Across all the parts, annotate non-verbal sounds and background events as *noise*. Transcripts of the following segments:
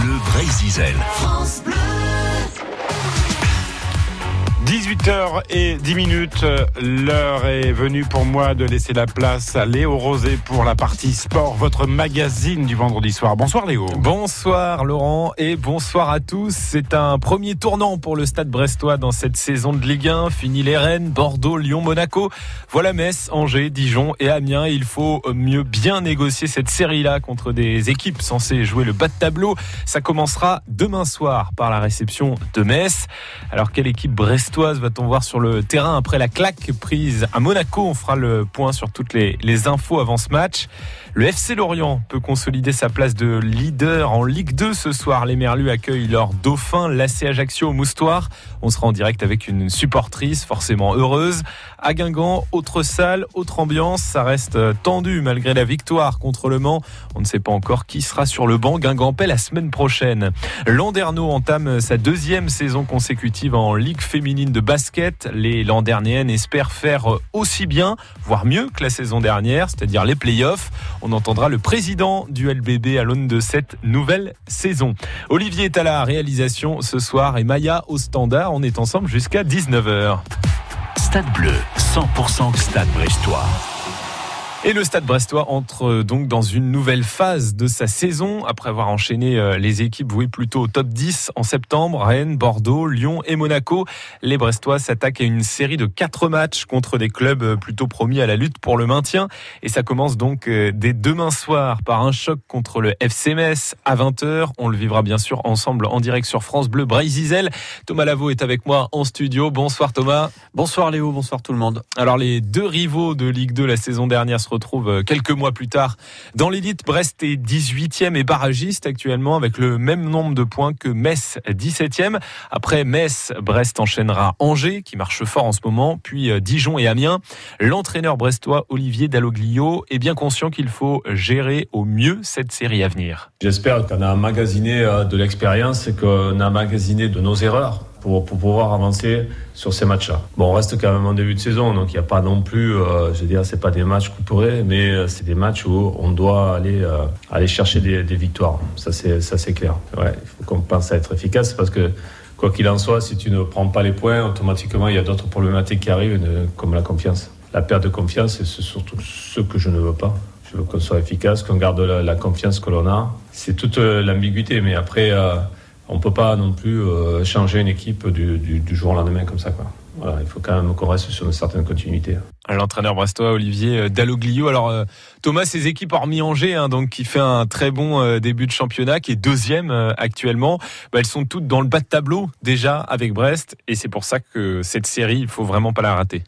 Bleu Brésil. 18h et 10 minutes, l'heure est venue pour moi de laisser la place à Léo Rosé pour la partie sport, votre magazine du vendredi soir. Bonsoir Léo. Bonsoir Laurent et bonsoir à tous. C'est un premier tournant pour le stade brestois dans cette saison de Ligue 1. Fini les Rennes, Bordeaux, Lyon, Monaco. Voilà Metz, Angers, Dijon et Amiens. Il faut mieux bien négocier cette série-là contre des équipes censées jouer le bas de tableau. Ça commencera demain soir par la réception de Metz. Alors quelle équipe brestoise va-t-on voir sur le terrain après la claque prise à Monaco? On fera le point sur toutes les, infos avant ce match. Le FC Lorient peut consolider sa place de leader en Ligue 2 ce soir. Les Merlus accueillent leur dauphin, l'AC Ajaccio au Moustoir. On sera en direct avec une supportrice forcément heureuse. À Guingamp, autre salle, autre ambiance. Ça reste tendu malgré la victoire contre Le Mans. On ne sait pas encore qui sera sur le banc Guingampais la semaine prochaine. Landerneau entame sa deuxième saison consécutive en Ligue féminine de basket. Les Landernéennes espèrent faire aussi bien, voire mieux que la saison dernière, c'est-à-dire les playoffs. On entendra le président du LBB à l'aune de cette nouvelle saison. Olivier est à la réalisation ce soir et Maya au standard. On est ensemble jusqu'à 19h. Stade Bleu, 100% Stade Brestois. Et le Stade Brestois entre euh, donc dans une nouvelle phase de sa saison après avoir enchaîné euh, les équipes vouées plutôt au top 10 en septembre, Rennes, Bordeaux, Lyon et Monaco. Les Brestois s'attaquent à une série de quatre matchs contre des clubs euh, plutôt promis à la lutte pour le maintien et ça commence donc dès demain soir par un choc contre le FC Metz à 20h. On le vivra bien sûr ensemble en direct sur France Bleu Brésil. Thomas Lavaux est avec moi en studio. Bonsoir Thomas. Bonsoir Léo, bonsoir tout le monde. Alors les deux rivaux de Ligue 2 la saison dernière se retrouve euh, quelques mois plus tard dans l'élite. Brest est 18e et barragiste actuellement avec le même nombre de points que Metz 17e. Après Metz, Brest enchaînera Angers qui marche fort en ce moment, puis euh, Dijon et Amiens. L'entraîneur brestois Olivier Dalloglio est bien conscient qu'il faut gérer au mieux cette série à venir. J'espère qu'on a emmagasiné euh, de l'expérience et qu'on a emmagasiné de nos erreurs pour, pouvoir avancer sur ces matchs-là. Bon, on reste quand même en début de saison, donc il n'y a pas non plus, euh, je veux dire, c'est pas des matchs couperés, mais euh, c'est des matchs où on doit aller euh, aller chercher des, victoires. Ça c'est ça c'est clair. Ouais, il faut qu'on pense à être efficace parce que quoi qu'il en soit, si tu ne prends pas les points, automatiquement il y a d'autres problématiques qui arrivent, comme la confiance. La perte de confiance, c'est surtout ce que je ne veux pas. Je veux qu'on soit efficace, qu'on garde la, confiance que l'on a. C'est toute l'ambiguïté, mais après on peut pas non plus euh, changer une équipe du, jour au lendemain comme ça. Il faut quand même qu'on reste sur une certaine continuité. L'entraîneur brestois Olivier euh, Dalloglio. Alors euh, Thomas, ses équipes hormis Angers, hein, donc qui fait un très bon début de championnat, qui est deuxième actuellement, bah, elles sont toutes dans le bas de tableau déjà avec Brest, et c'est pour ça que cette série, il faut vraiment pas la rater.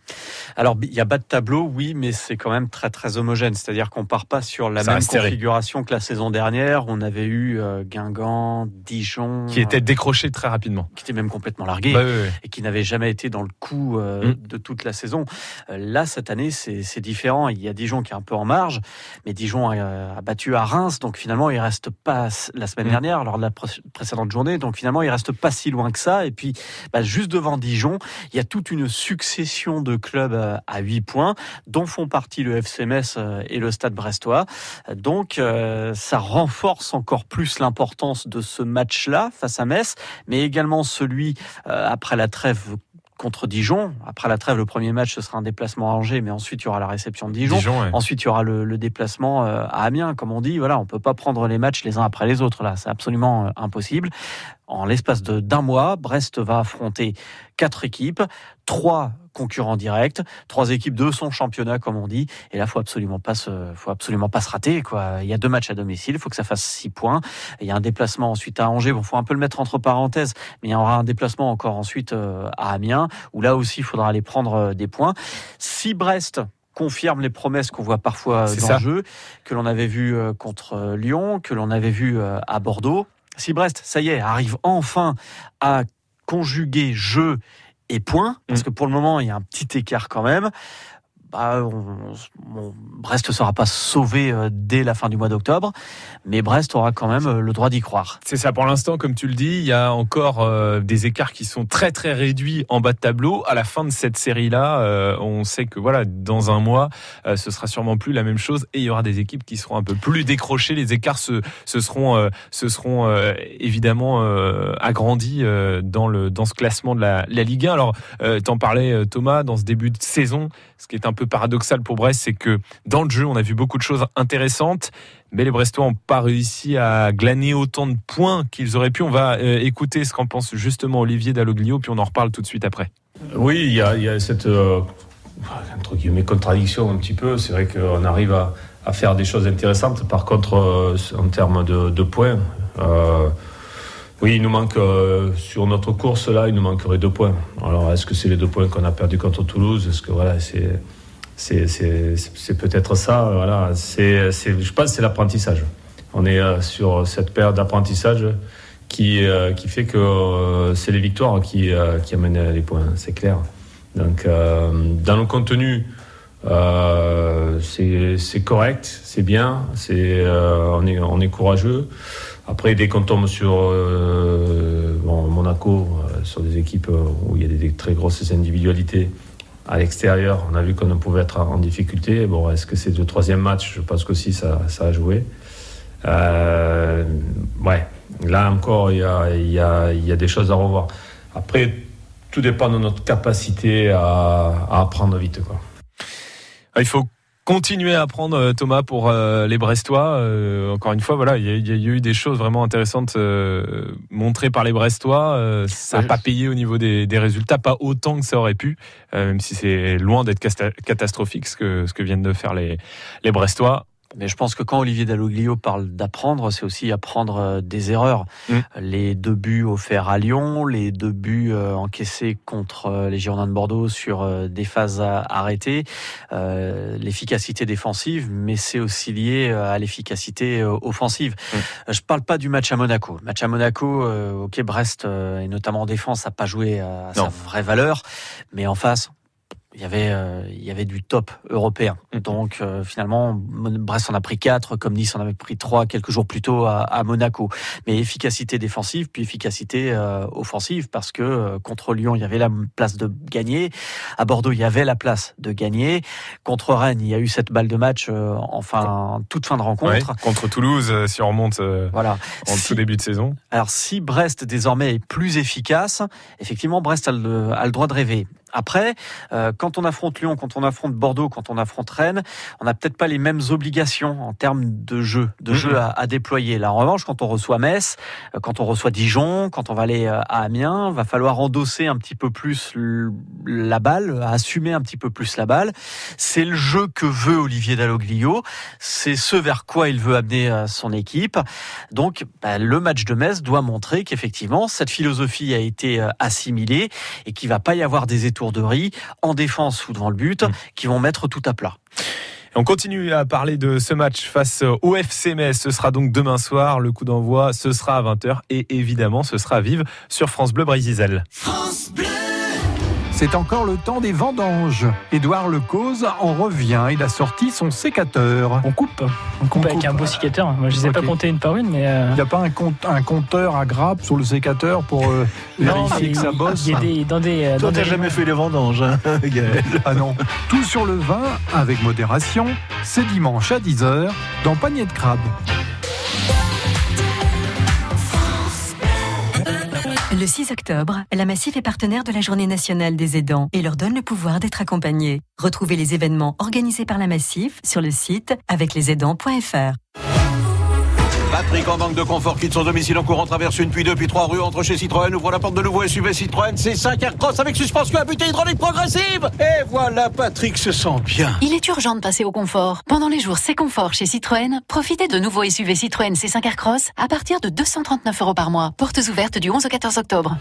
Alors il y a bas de tableau, oui, mais c'est quand même très très homogène, c'est-à-dire qu'on part pas sur la même configuration que la saison dernière. On avait eu Guingamp, Dijon, qui était décroché très rapidement, qui était même complètement largué bah, et qui n'avait jamais été dans le coup mm. de toute la saison. là cette année, c'est différent. Il y a Dijon qui est un peu en marge, mais Dijon a, battu à Reims, donc finalement, il reste pas la semaine mm. dernière, lors de la précédente journée, donc finalement, il reste pas si loin que ça. Et puis, bah, juste devant Dijon, il y a toute une succession de clubs euh, à 8 points, dont font partie le FCMS euh, et le Stade Brestois. Donc, euh, ça renforce encore plus l'importance de ce match-là face à Metz, mais également celui après la trêve contre Dijon. Après la trêve, le premier match, ce sera un déplacement à Angers, mais ensuite, il y aura la réception de Dijon. Ensuite, il y aura le, déplacement euh, à Amiens, comme on dit. Voilà, on peut pas prendre les matchs les uns après les autres. Là, c'est absolument euh, impossible. En l'espace d'un mois, Brest va affronter quatre équipes, trois concurrents directs, trois équipes de son championnat, comme on dit. Et là, faut absolument pas se, faut absolument pas se rater, quoi. Il y a deux matchs à domicile, il faut que ça fasse six points. Il y a un déplacement ensuite à Angers. Bon, faut un peu le mettre entre parenthèses, mais il y aura un déplacement encore ensuite euh, à Amiens, où là aussi, il faudra aller prendre euh, des points. Si Brest confirme les promesses qu'on voit parfois dans le jeu, que l'on avait vu euh, contre Lyon, que l'on avait vu à Bordeaux. Si Brest, ça y est, arrive enfin à conjuguer jeu et points, parce mm. que pour le moment, il y a un petit écart quand même. Bah, Brest ne sera pas sauvé euh, dès la fin du mois d'octobre, mais Brest aura quand même euh, le droit d'y croire. C'est ça pour l'instant, comme tu le dis, il y a encore euh, des écarts qui sont très très réduits en bas de tableau. À la fin de cette série-là, on sait que voilà, dans un mois, ce sera sûrement plus la même chose et il y aura des équipes qui seront un peu plus décrochées. Les écarts se, seront, se seront évidemment agrandis dans le dans ce classement de la, la Ligue 1. Alors, t'en parlais Thomas dans ce début de saison. Ce qui est un peu paradoxal pour Brest, c'est que dans le jeu, on a vu beaucoup de choses intéressantes, mais les Brestois n'ont pas réussi à glaner autant de points qu'ils auraient pu. On va euh, écouter ce qu'en pense justement Olivier Dalloglio, puis on en reparle tout de suite après. Oui, il y a, cette euh, entre guillemets contradiction un petit peu. C'est vrai qu'on arrive à, faire des choses intéressantes. Par contre, euh, en termes de, points, oui, il nous manque sur notre course là, il nous manquerait deux points. Alors, est-ce que c'est les deux points qu'on a perdus contre Toulouse? Est-ce que voilà, c'est c'est peut-être ça. Voilà. C'est, je pense c'est l'apprentissage. On est euh, sur cette période d'apprentissage qui, euh, qui fait que euh, c'est les victoires qui, qui amènent les points, c'est clair. Donc, dans le contenu, c'est correct, c'est bien, c'est on, est, on est courageux. Après, dès qu'on tombe sur Monaco, sur des équipes où il y a des très grosses individualités, à l'extérieur, on a vu qu'on pouvait être en difficulté. Bon, est-ce que c'est le troisième match? Je pense qu'aussi ça, ça a joué. Euh, ouais, là encore, il y a, y, y a, des choses à revoir. Après, tout dépend de notre capacité à, à apprendre vite. Quoi. Ah, il faut continuer à apprendre euh, Thomas pour euh, les Brestois. Euh, encore une fois, voilà, il y, a eu des choses vraiment intéressantes montrées par les Brestois. ça n'a pas payé au niveau des, résultats, pas autant que ça aurait pu, même si c'est loin d'être catastrophique ce que, ce que viennent de faire les, les Brestois. Mais je pense que quand Olivier Dalloglio parle d'apprendre, c'est aussi apprendre euh, des erreurs. Mm. Les deux buts offerts à Lyon, les deux buts euh, encaissés contre euh, les Girondins de Bordeaux sur des phases arrêtées, l'efficacité défensive, mais c'est aussi lié à l'efficacité offensive. Mm. Je parle pas du match à Monaco. match à Monaco, ok, Brest et notamment en défense, n'a pas joué à sa vraie valeur, mais en face, il y avait euh, il y avait du top européen. Mm. Donc euh, finalement Brest en a pris quatre, comme Nice en avait pris trois quelques jours plus tôt à, à Monaco. Mais efficacité défensive puis efficacité euh, offensive parce que contre Lyon il y avait la place de gagner, à Bordeaux il y avait la place de gagner, contre Rennes il y a eu cette balle de match enfin toute fin de rencontre. contre Toulouse si on remonte voilà en tout début de saison. Alors si Brest désormais est plus efficace, effectivement Brest a le, a le droit de rêver. Après, euh, quand on affronte Lyon, quand on affronte Bordeaux, quand on affronte Rennes, on n'a peut-être pas les mêmes obligations en termes de jeu, de jeu à, déployer. Là, en revanche, quand on reçoit Metz, euh, quand on reçoit Dijon, quand on va aller euh, à Amiens, va falloir endosser un petit peu plus la balle, assumer un petit peu plus la balle. C'est le jeu que veut Olivier Dalloglio. C'est ce vers quoi il veut amener son équipe. Donc, bah, le match de Metz doit montrer qu'effectivement, cette philosophie a été assimilée et qu'il va pas y avoir des tours de riz en défense ou devant le but mm. qui vont mettre tout à plat. On continue à parler de ce match face au FC Metz. Ce sera donc demain soir. Le coup d'envoi, ce sera à 20h. Et évidemment, ce sera à vivre sur France Bleu Brésil. France Bleu c'est encore le temps des vendanges. Édouard Lecause en revient. Il a sorti son sécateur. On coupe. On coupe, avec un beau sécateur. Moi, je ne les ai pas comptés une par une, mais. Euh, il n'y a pas un, un, compteur à grappe sur le sécateur pour euh, vérifier que ça bosse. Il y a des, dans des, Toi, t'as jamais fait les vendanges, hein, *laughs* Ah non. Tout sur le vin, avec modération, c'est dimanche à 10h dans Panier de crabe. Le 6 octobre, la Massif est partenaire de la Journée nationale des aidants et leur donne le pouvoir d'être accompagnés. Retrouvez les événements organisés par la Massif sur le site aveclesaidants.fr. Patrick, en manque de confort, quitte son domicile en courant, traverse une puis deux puis trois rues, entre chez Citroën, ouvre la porte de nouveau SUV Citroën C5 Aircross avec suspension à butée hydraulique progressive. Et voilà, Patrick se sent bien. Il est urgent de passer au confort. Pendant les jours C'est confort chez Citroën, profitez de nouveaux SUV Citroën C5 Aircross à partir de 239 euros par mois. Portes ouvertes du 11 au 14 octobre.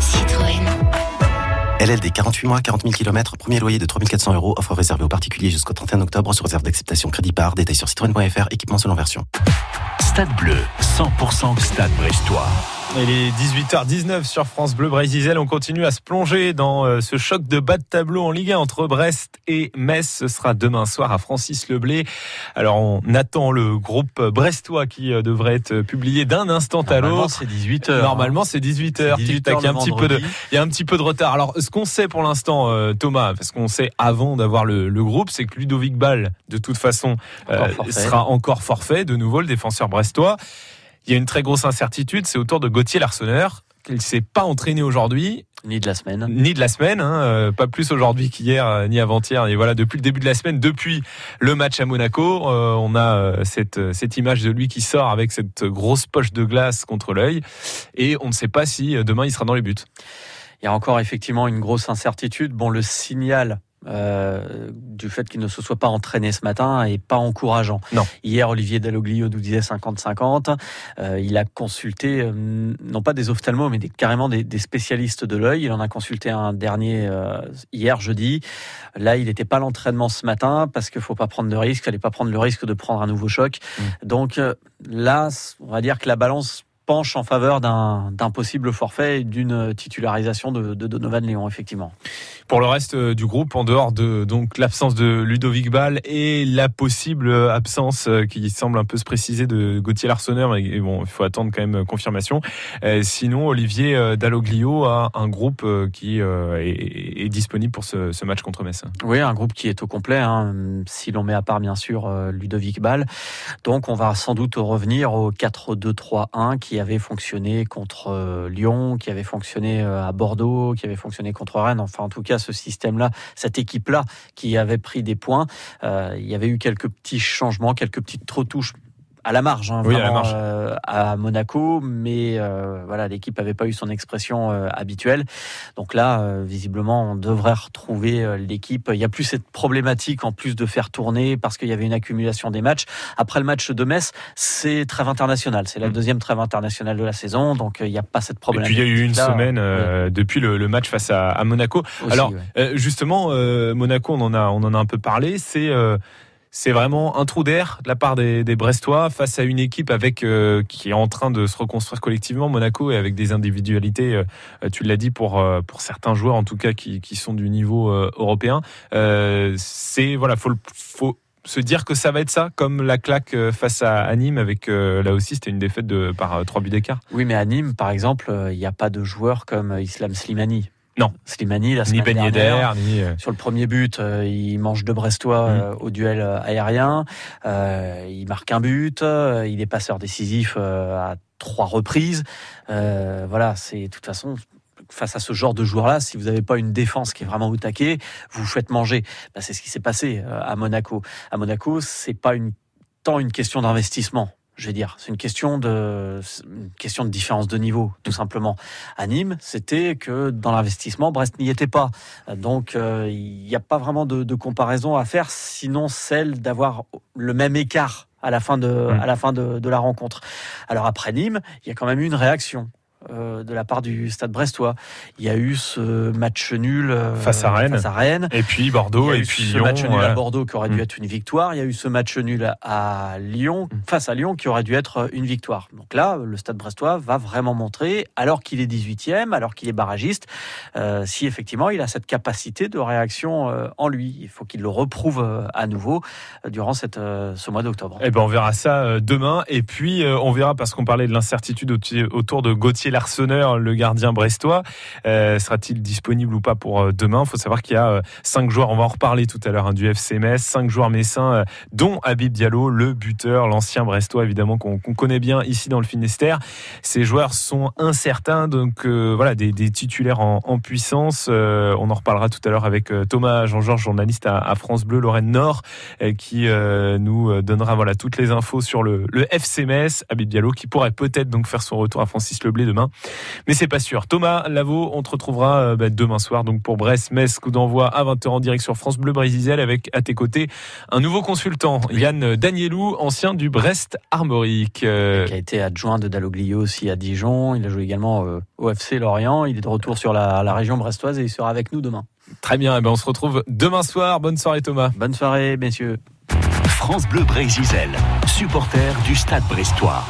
Citroën. LLD 48 mois, 40 000 km, premier loyer de 3400 euros, offre réservée aux particuliers jusqu'au 31 octobre, sur réserve d'acceptation crédit par, détail sur citroën.fr, équipement selon version. Stade Bleu, 100% Stade Brestois. Il est 18h19 sur France Bleu Brésil. On continue à se plonger dans euh, ce choc de bas de tableau en Ligue 1 entre Brest et Metz. Ce sera demain soir à Francis Leblé. Alors on attend le groupe brestois qui euh, devrait être publié d'un instant à l'autre. c'est 18h. Normalement c'est 18h. 18 il y a un petit peu de il y a un petit peu de retard. Alors ce qu'on sait pour l'instant euh, Thomas parce qu'on sait avant d'avoir le, le, groupe c'est que Ludovic Ball de toute façon euh, sera encore forfait de nouveau le défenseur brestois. Il y a une très grosse incertitude, c'est autour de Gauthier Larsonneur, qu'il ne s'est pas entraîné aujourd'hui. Ni de la semaine. Ni de la semaine, hein, euh, pas plus aujourd'hui qu'hier, euh, ni avant-hier. Et voilà, depuis le début de la semaine, depuis le match à Monaco, euh, on a cette, cette image de lui qui sort avec cette grosse poche de glace contre l'œil. Et on ne sait pas si demain il sera dans les buts. Il y a encore effectivement une grosse incertitude. Bon, le signal euh, du fait qu'il ne se soit pas entraîné ce matin et pas encourageant. Non. Hier, Olivier Dalloglio nous disait 50-50. Euh, il a consulté, euh, non pas des ophtalmos, mais des, carrément des, des, spécialistes de l'œil. Il en a consulté un dernier hier, jeudi. Là, il n'était pas l'entraînement ce matin parce qu'il faut pas prendre de risque. Il fallait pas prendre le risque de prendre un nouveau choc. Mmh. Donc là, on va dire que la balance penche en faveur d'un possible forfait et d'une titularisation de, de Donovan Léon, effectivement. Pour le reste euh, du groupe, en dehors de donc l'absence de Ludovic Ball et la possible absence euh, qui semble un peu se préciser de Gauthier Larsonneur, mais bon, il faut attendre quand même confirmation. Euh, sinon, Olivier Dalloglio a un groupe qui est, est disponible pour ce, ce, match contre Metz. Oui, un groupe qui est au complet, hein, si l'on met à part bien sûr Ludovic Ball. Donc on va sans doute revenir au 4-2-3-1 qui avait fonctionné contre Lyon, qui avait fonctionné à Bordeaux, qui avait fonctionné contre Rennes. Enfin, en tout cas, ce système-là, cette équipe-là qui avait pris des points. Euh, il y avait eu quelques petits changements, quelques petites retouches à la marge, hein, oui, à, la marge. Euh, à, Monaco, mais euh, voilà, l'équipe n'avait pas eu son expression euh, habituelle. Donc là, visiblement, on devrait retrouver l'équipe. Il n'y a plus cette problématique en plus de faire tourner parce qu'il y avait une accumulation des matchs. Après le match de Metz, c'est trêve internationale. C'est la mmh. deuxième trêve internationale de la saison, donc il n'y a pas cette problématique. Et puis il y a eu une là, semaine oui. depuis le, le, match face à, à Monaco. Aussi, Alors ouais. justement, Monaco, on en a, on en a un peu parlé. C'est c'est vraiment un trou d'air de la part des, Brestois face à une équipe avec euh, qui est en train de se reconstruire collectivement Monaco et avec des individualités euh, tu l'as dit pour euh, pour certains joueurs en tout cas qui, qui sont du niveau euh, européen c'est voilà faut faut se dire que ça va être ça, comme la claque face à Nîmes avec là aussi c'était une défaite de par trois buts d'écart. Oui, mais à Nîmes, par exemple, il n'y a pas de joueurs comme Islam Slimani. Non. Slimani, la ni Ben Yedder, ni... Sur le premier but, euh, il mange deux Brestois mmh. euh, au duel aérien. Euh, il marque un but. il est passeur décisif à trois reprises. voilà, c'est de toute façon face à ce genre de joueur-là, si vous n'avez pas une défense qui est vraiment au taquet, vous vous faites manger. Ben, c'est ce qui s'est passé à Monaco. À Monaco, c'est pas une, tant une question d'investissement je vais dire. C'est une question de une question de différence de niveau, tout simplement. À Nîmes, c'était que dans l'investissement, Brest n'y était pas. Donc, euh, il n'y a pas vraiment de, de, comparaison à faire, sinon celle d'avoir le même écart à la fin de, mmh. à la fin de, de la rencontre. Alors après Nîmes, il y a quand même eu une réaction. Euh, de la part du Stade Brestois. Il y a eu ce match nul euh, face, à Rennes. face à Rennes. Et puis Bordeaux. et puis ce Lyon, match nul ouais. à Bordeaux qui aurait dû être une victoire. Il y a eu ce match nul à Lyon, face à Lyon, qui aurait dû être une victoire. Donc là, le Stade Brestois va vraiment montrer, alors qu'il est 18e, alors qu'il est barragiste, euh, si effectivement il a cette capacité de réaction euh, en lui. Il faut qu'il le reprouve euh, à nouveau durant cette, ce mois d'octobre. Eh ben, on verra ça demain. Et puis, on verra, parce qu'on parlait de l'incertitude autour de Gauthier Larsonneur, le gardien brestois. Euh, Sera-t-il disponible ou pas pour euh, demain? Il faut savoir qu'il y a euh, cinq joueurs, on va en reparler tout à l'heure, hein, du FC Metz, cinq joueurs messins, dont Habib Diallo, le buteur, l'ancien brestois évidemment qu'on qu connaît bien ici dans le Finistère. Ces joueurs sont incertains, donc voilà, des, titulaires en, puissance. On en reparlera tout à l'heure avec Thomas Jean-Georges, journaliste à, à, France Bleu, Lorraine Nord, qui nous donnera voilà toutes les infos sur le, le FC Metz. Habib Diallo qui pourrait peut-être donc faire son retour à Francis Leblé demain mais c'est pas sûr. Thomas Lavaux, on te retrouvera euh, bah, demain soir donc pour Brest-Metz, coup d'envoi à 20h en direct sur France Bleu Brésil avec à tes côtés un nouveau consultant, Yann Danielou, ancien du Brest Armorique. Euh... Qui a été adjoint de Dalloglio aussi à Dijon. Il a joué également euh, au FC Lorient. Il est de retour sur la, la région brestoise et il sera avec nous demain. Très bien, eh ben on se retrouve demain soir. Bonne soirée Thomas. Bonne soirée messieurs. France Bleu Brésil, supporter du Stade Brestois.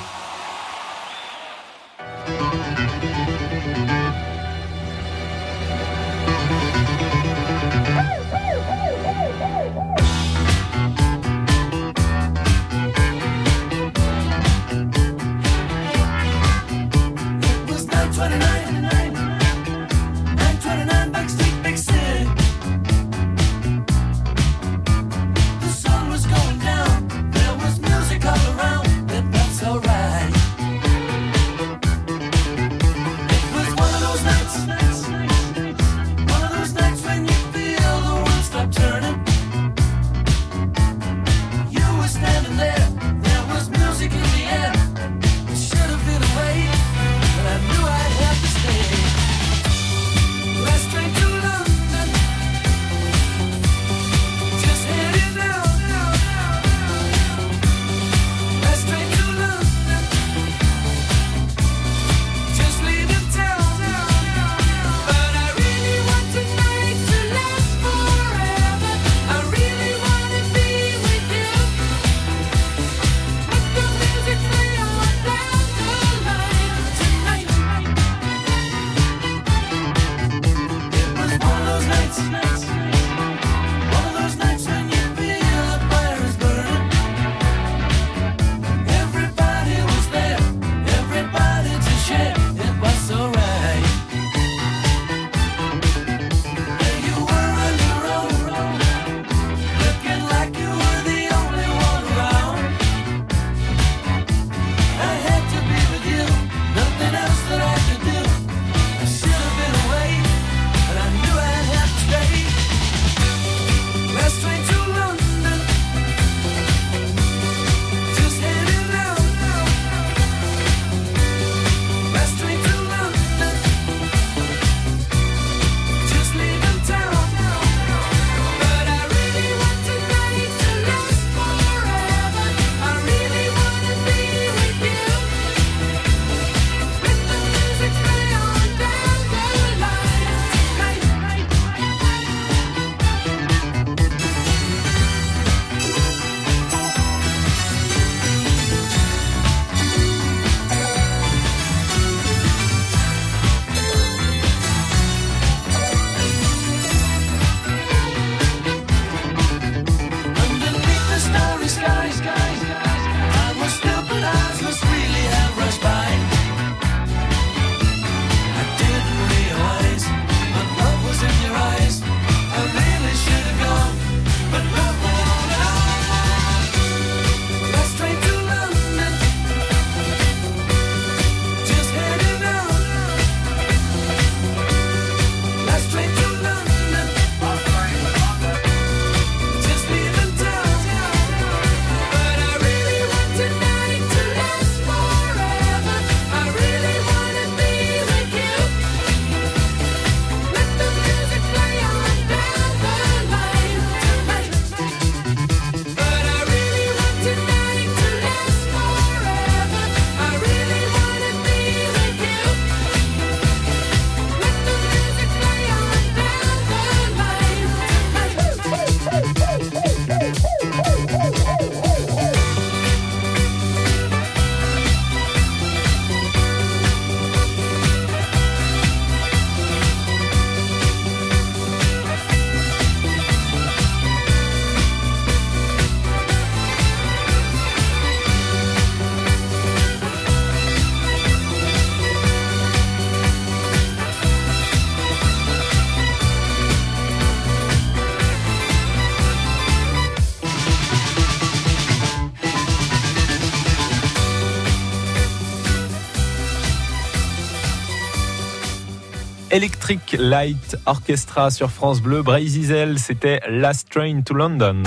Electric Light Orchestra sur France Bleu. Brésil, c'était Last Train to London.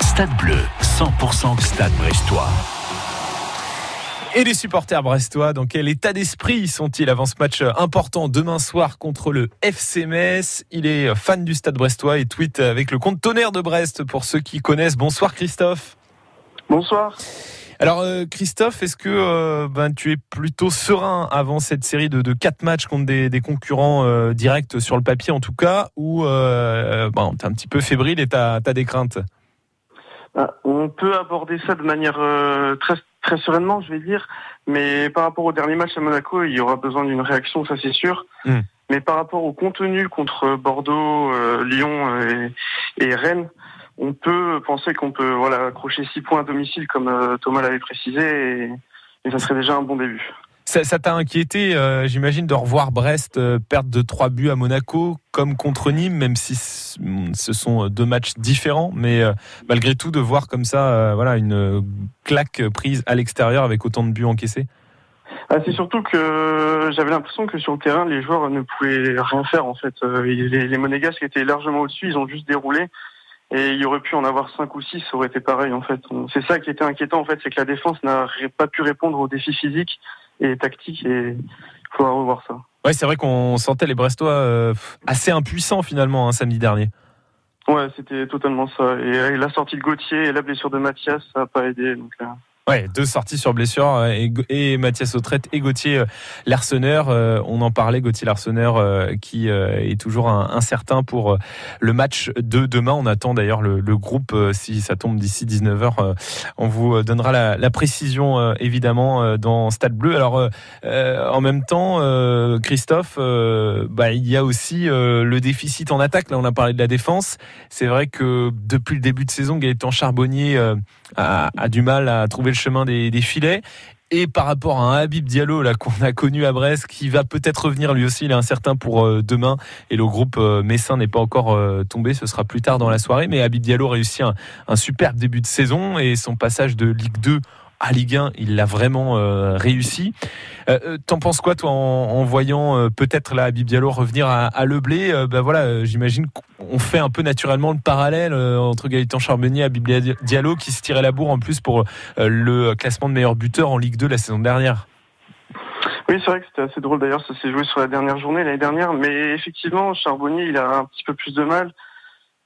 Stade Bleu, 100% Stade Brestois. Et les supporters brestois, dans quel état d'esprit sont-ils avant ce match important demain soir contre le FC Metz? Il est fan du Stade brestois et tweet avec le compte Tonnerre de Brest pour ceux qui connaissent. Bonsoir Christophe. Bonsoir. Alors euh, Christophe, est-ce que euh, ben, tu es plutôt serein avant cette série de, de quatre matchs contre des, concurrents euh, directs sur le papier en tout cas, ou ben, tu es un petit peu fébrile et tu as, des craintes? Ah, On peut aborder ça de manière très, très sereinement, je vais dire. Mais par rapport au dernier match à Monaco, il y aura besoin d'une réaction, ça c'est sûr. Mm. Mais par rapport au contenu contre Bordeaux, Lyon et, et, Rennes, on peut penser qu'on peut voilà accrocher six points à domicile comme euh, Thomas l'avait précisé et, et ça serait déjà un bon début. Ça t'a inquiété, euh, j'imagine, de revoir Brest euh, perdre de trois buts à Monaco, comme contre Nîmes, même si ce sont deux matchs différents, mais malgré tout de voir comme ça, voilà, une claque prise à l'extérieur avec autant de buts encaissés? Ah, c'est surtout que j'avais l'impression que sur le terrain, les joueurs ne pouvaient rien faire en fait. Les, les Monégasques étaient largement au-dessus, ils ont juste déroulé. Et il y aurait pu en avoir cinq ou six, ça aurait été pareil en fait. C'est ça qui était inquiétant en fait, c'est que la défense n'a pas pu répondre aux défis physiques et tactique et il faudra revoir ça. Ouais, c'est vrai qu'on sentait les Brestois euh, assez impuissants finalement hein, samedi dernier. Ouais, c'était totalement ça. Et, la sortie de Gauthier et la blessure de Mathias, ça n'a pas aidé. Donc, euh, Ouais, deux sorties sur blessure euh, et, Mathias Autrette et Gauthier euh, Larsonneur. Euh, on en parlait, Gauthier Larsonneur qui est toujours incertain pour le match de demain. On attend d'ailleurs le, groupe si ça tombe d'ici 19h. On vous donnera la, précision évidemment dans Stade Bleu. Alors en même temps, Christophe, bah, il y a aussi le déficit en attaque. Là, on a parlé de la défense. C'est vrai que depuis le début de saison, Gaëtan Charbonnier a, a du mal à trouver le chemin des, filets. Et par rapport à un Habib Diallo là qu'on a connu à Brest, qui va peut-être revenir lui aussi, il est incertain pour euh, demain. Et le groupe euh, Messin n'est pas encore euh, tombé, ce sera plus tard dans la soirée. Mais Habib Diallo réussit un, un superbe début de saison et son passage de Ligue 2 à Ligue 1, il l'a vraiment euh, réussi. Euh, euh, t'en penses quoi, toi, en, voyant peut-être là Bibialo revenir à, à Le Blé Ben voilà, j'imagine qu'on fait un peu naturellement le parallèle entre Gaëtan Charbonnier et Bibialo Diallo qui se tirait la bourre en plus pour le classement de meilleur buteur en Ligue 2 la saison dernière. Oui, c'est vrai que c'était assez drôle d'ailleurs, ça s'est joué sur la dernière journée l'année dernière, mais effectivement, Charbonnier, il a un petit peu plus de mal.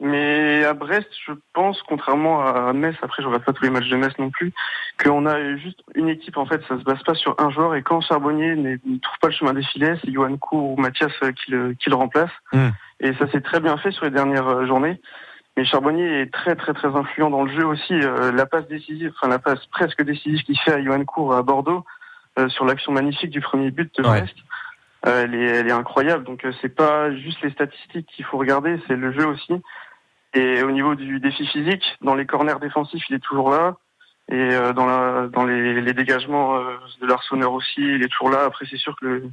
Mais à Brest, je pense, contrairement à Metz, après je regarde pas tous les matchs de Metz non plus, qu'on a juste une équipe en fait, ça se base pas sur un joueur et quand Charbonnier ne trouve pas le chemin des filets, c'est Johan Cour ou Mathias euh, qui le, qui le remplace. Hmm. Et ça s'est très bien fait sur les dernières euh, journées. Mais Charbonnier est très très très influent dans le jeu aussi. Euh, la passe décisive, enfin la passe presque décisive qu'il fait à Johan Cour à Bordeaux sur l'action magnifique du premier but de Brest. elle, est, elle est incroyable. Donc c'est pas juste les statistiques qu'il faut regarder, c'est le jeu aussi. Et au niveau du défi physique, dans les corners défensifs, il est toujours là. Et euh, dans, les, les dégagements euh, de l'arseneur aussi, il est toujours là. Après, c'est sûr que le,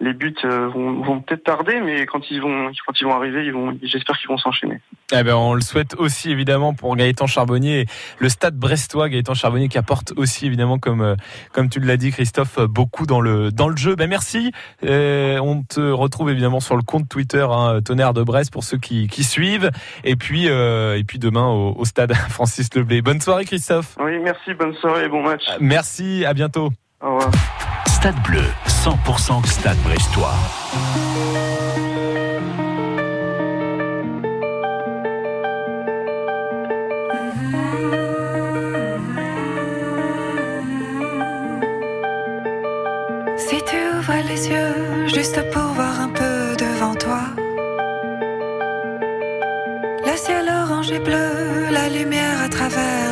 les buts euh, vont, vont peut-être tarder, mais quand ils vont, quand ils vont arriver, ils vont, j'espère qu'ils vont s'enchaîner. Eh ben, on le souhaite aussi évidemment pour Gaëtan Charbonnier, le Stade Brestois, Gaëtan Charbonnier qui apporte aussi évidemment, comme euh, comme tu l'as dit Christophe, beaucoup dans le dans le jeu. Ben merci. Euh, on te retrouve évidemment sur le compte Twitter hein, Tonnerre de Brest pour ceux qui, qui suivent. Et puis et puis demain au, au Stade *laughs* Francis Leblé. Bonne soirée Christophe. Oui, merci. Bonne soirée, bon match. Merci. À bientôt. Au revoir. Stade Bleu, 100% Stade Brestois. Si tu ouvres les yeux juste pour voir un peu devant toi, le ciel orange et bleu, la lumière à travers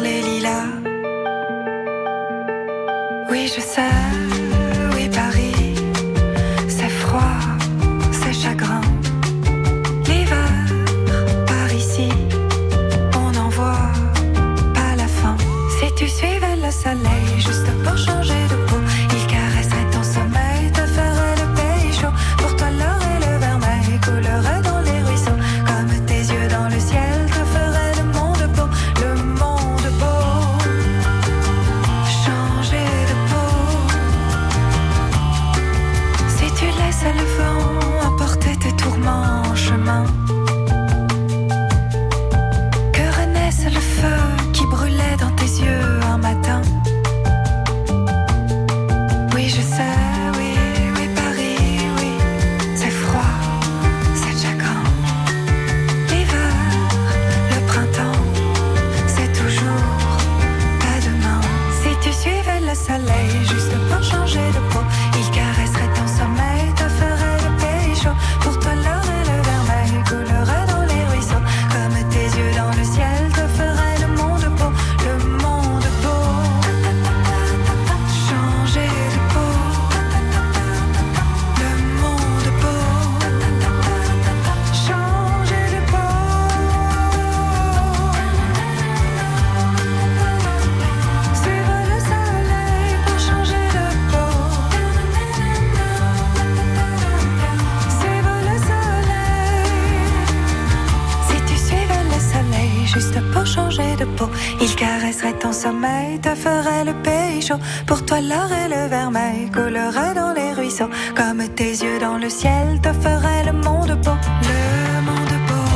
Comme tes yeux dans le ciel te ferait le monde beau. Le monde beau.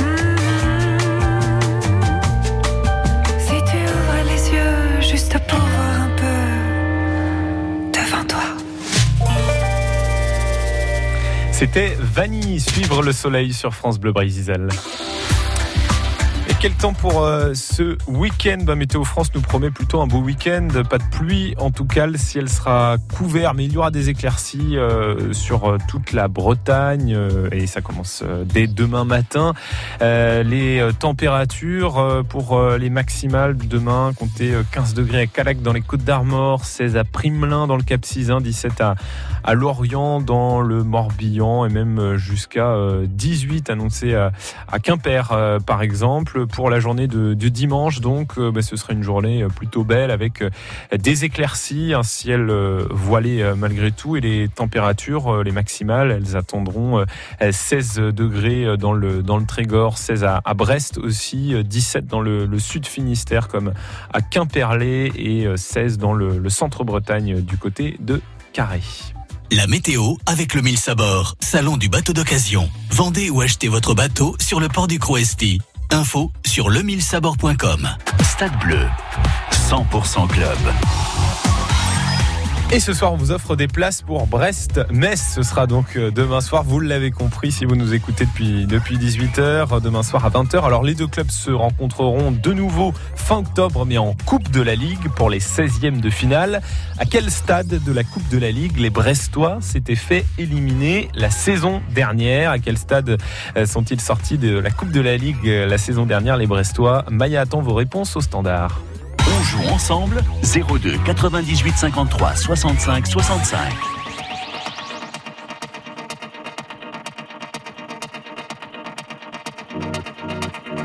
Mm-hmm. Si tu ouvres les yeux juste pour voir un peu devant toi. C'était Vanille, suivre le soleil sur France Bleu Brésil. Quel temps pour euh, ce week-end? Bah, Météo France nous promet plutôt un beau week-end. Pas de pluie, en tout cas, le ciel sera couvert, mais il y aura des éclaircies euh, sur euh, toute la Bretagne et ça commence dès demain matin. Les températures pour les maximales demain, comptez euh, 15 degrés à Calac dans les Côtes d'Armor, 16 à Primelin dans le Cap Sizun, 17 à, à Lorient dans le Morbihan et même jusqu'à euh, 18 annoncés à, à Quimper par exemple. Pour la journée de, dimanche, donc, euh, bah, ce sera une journée euh, plutôt belle avec euh, des éclaircies, un ciel voilé malgré tout et les températures, les maximales, elles attendront euh, 16 degrés dans le, dans le Trégor, 16 à, à Brest aussi, euh, 17 dans le, le sud Finistère comme à Quimperlé et euh, 16 dans le, le centre Bretagne du côté de Carré. La météo avec le Mille Sabord, salon du bateau d'occasion. Vendez ou achetez votre bateau sur le port du Croesti. Info sur lemillesabord.com. Stade Bleu, 100% club. Et ce soir, on vous offre des places pour Brest-Metz. Ce sera donc euh, demain soir. Vous l'avez compris si vous nous écoutez depuis, depuis 18h. Demain soir à 20h. Alors, les deux clubs se rencontreront de nouveau fin octobre, mais en Coupe de la Ligue pour les 16e de finale. À quel stade de la Coupe de la Ligue les Brestois s'étaient fait éliminer la saison dernière? À quel stade euh, sont-ils sortis de la Coupe de la Ligue euh, la saison dernière, les Brestois? Maya attend vos réponses au standard. Joue ensemble. 02 98 53 65 65.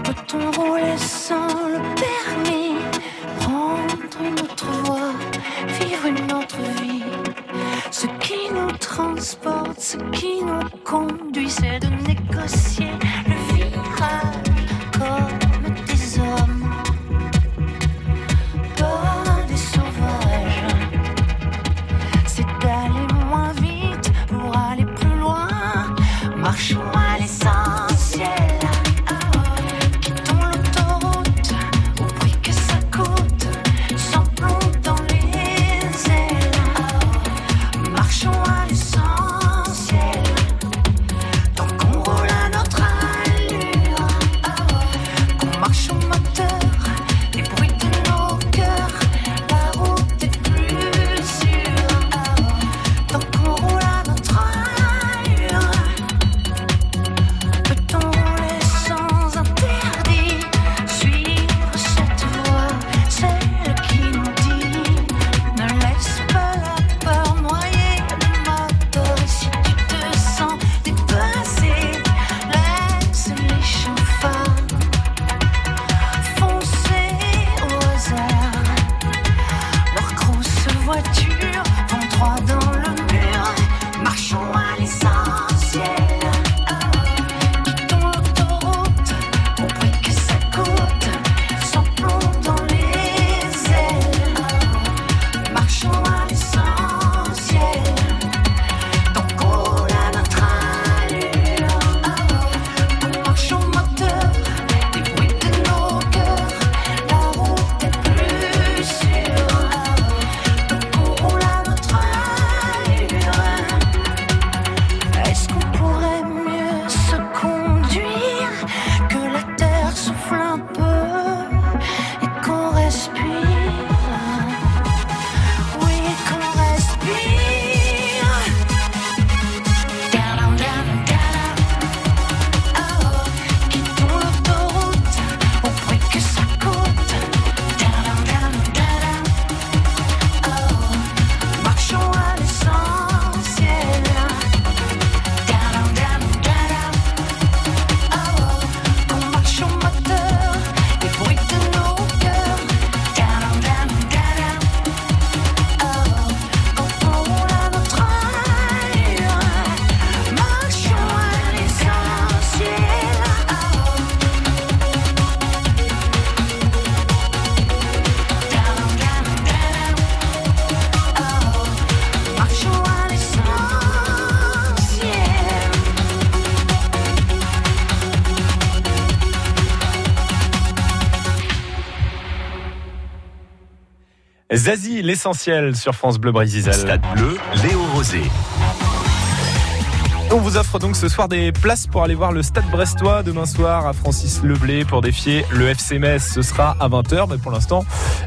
Peut-on rouler sans le permis? Prendre une autre voie, vivre une autre vie? Ce qui nous transporte, ce qui nous conduit, c'est de négocier le Zazie, l'essentiel sur France Bleu Brésil. Stade Bleu, Léo Rosé. On vous offre donc ce soir des places pour aller voir le Stade Brestois demain soir à Francis Leblé pour défier le FC Metz. Ce sera à 20h, mais pour l'instant,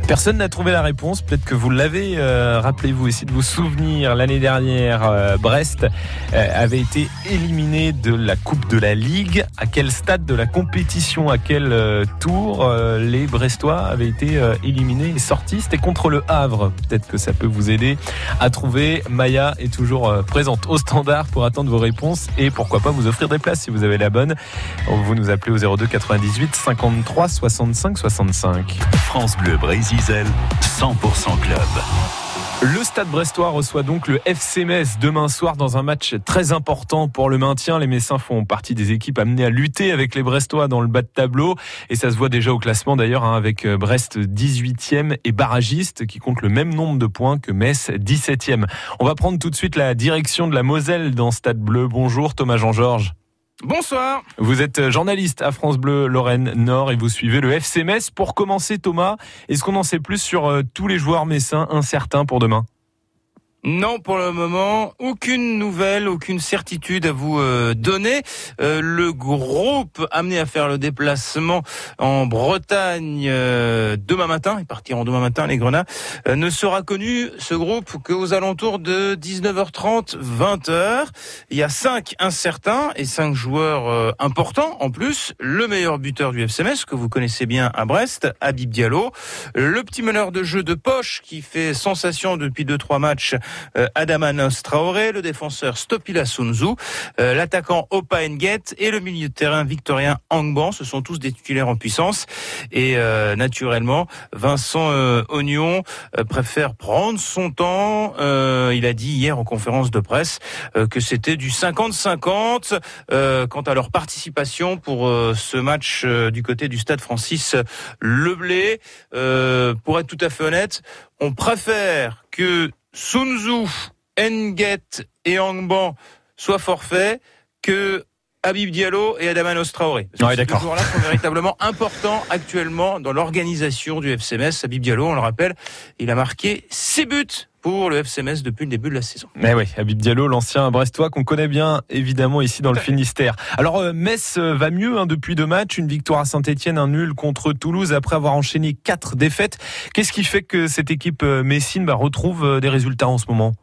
personne n'a trouvé la réponse. Peut-être que vous l'avez. Euh, rappelez-vous, essayez de vous souvenir, l'année dernière, euh, Brest euh, avait été éliminé de la Coupe de la Ligue. À quel stade de la compétition, à quel tour les Brestois avaient été éliminés et sortis? C'était contre le Havre. Peut-être que ça peut vous aider à trouver. Maya est toujours présente au standard pour attendre vos réponses et pourquoi pas vous offrir des places si vous avez la bonne. Vous nous appelez au 02 98 53 65 65. France Bleu Brésil, 100% club. Le Stade Brestois reçoit donc le FC Metz demain soir dans un match très important pour le maintien. Les Messins font partie des équipes amenées à lutter avec les Brestois dans le bas de tableau et ça se voit déjà au classement d'ailleurs hein, avec euh, Brest 18e et barragiste qui compte le même nombre de points que Metz 17e. On va prendre tout de suite la direction de la Moselle dans Stade Bleu. Bonjour Thomas Jean-Georges. Bonsoir. Vous êtes journaliste à France Bleu Lorraine Nord et vous suivez le FC. Pour commencer, Thomas, est-ce qu'on en sait plus sur euh, tous les joueurs messins incertains pour demain? Non, pour le moment, aucune nouvelle, aucune certitude à vous euh, donner. Euh, le groupe amené à faire le déplacement en Bretagne euh, demain matin, ils partiront demain matin les Grenats, ne sera connu ce groupe qu'aux alentours de 19h30, 20h. Il y a cinq incertains et cinq joueurs importants en plus. Le meilleur buteur du FCMS que vous connaissez bien à Brest, Habib Diallo. Le petit meneur de jeu de poche qui fait sensation depuis deux trois matchs Adamanos Traoré, le défenseur Stopila Sunzu, euh, l'attaquant Opa Nget et le milieu de terrain victorien Angban. Ce sont tous des titulaires en puissance. Et euh, naturellement, Vincent Ognon préfère prendre son temps. il a dit hier en conférence de presse que c'était du 50-50 quant à leur participation pour ce match du côté du Stade Francis Leblé. pour être tout à fait honnête, on préfère que Sun Tzu, Nget et Angban soient forfaits que Habib Diallo et Adama Traoré. Que ces joueurs-là sont véritablement *laughs* importants actuellement dans l'organisation du FCMS. Habib Diallo, on le rappelle, il a marqué 6 buts pour le FCMS depuis le début de la saison. Mais oui, Habib Diallo, l'ancien Brestois qu'on connaît bien évidemment ici dans le Finistère. Alors euh, Metz euh, va mieux hein, depuis deux matchs, une victoire à Saint-Etienne, un nul contre Toulouse après avoir enchaîné quatre défaites. Qu'est-ce qui fait que cette équipe euh, messine bah, retrouve des résultats en ce moment?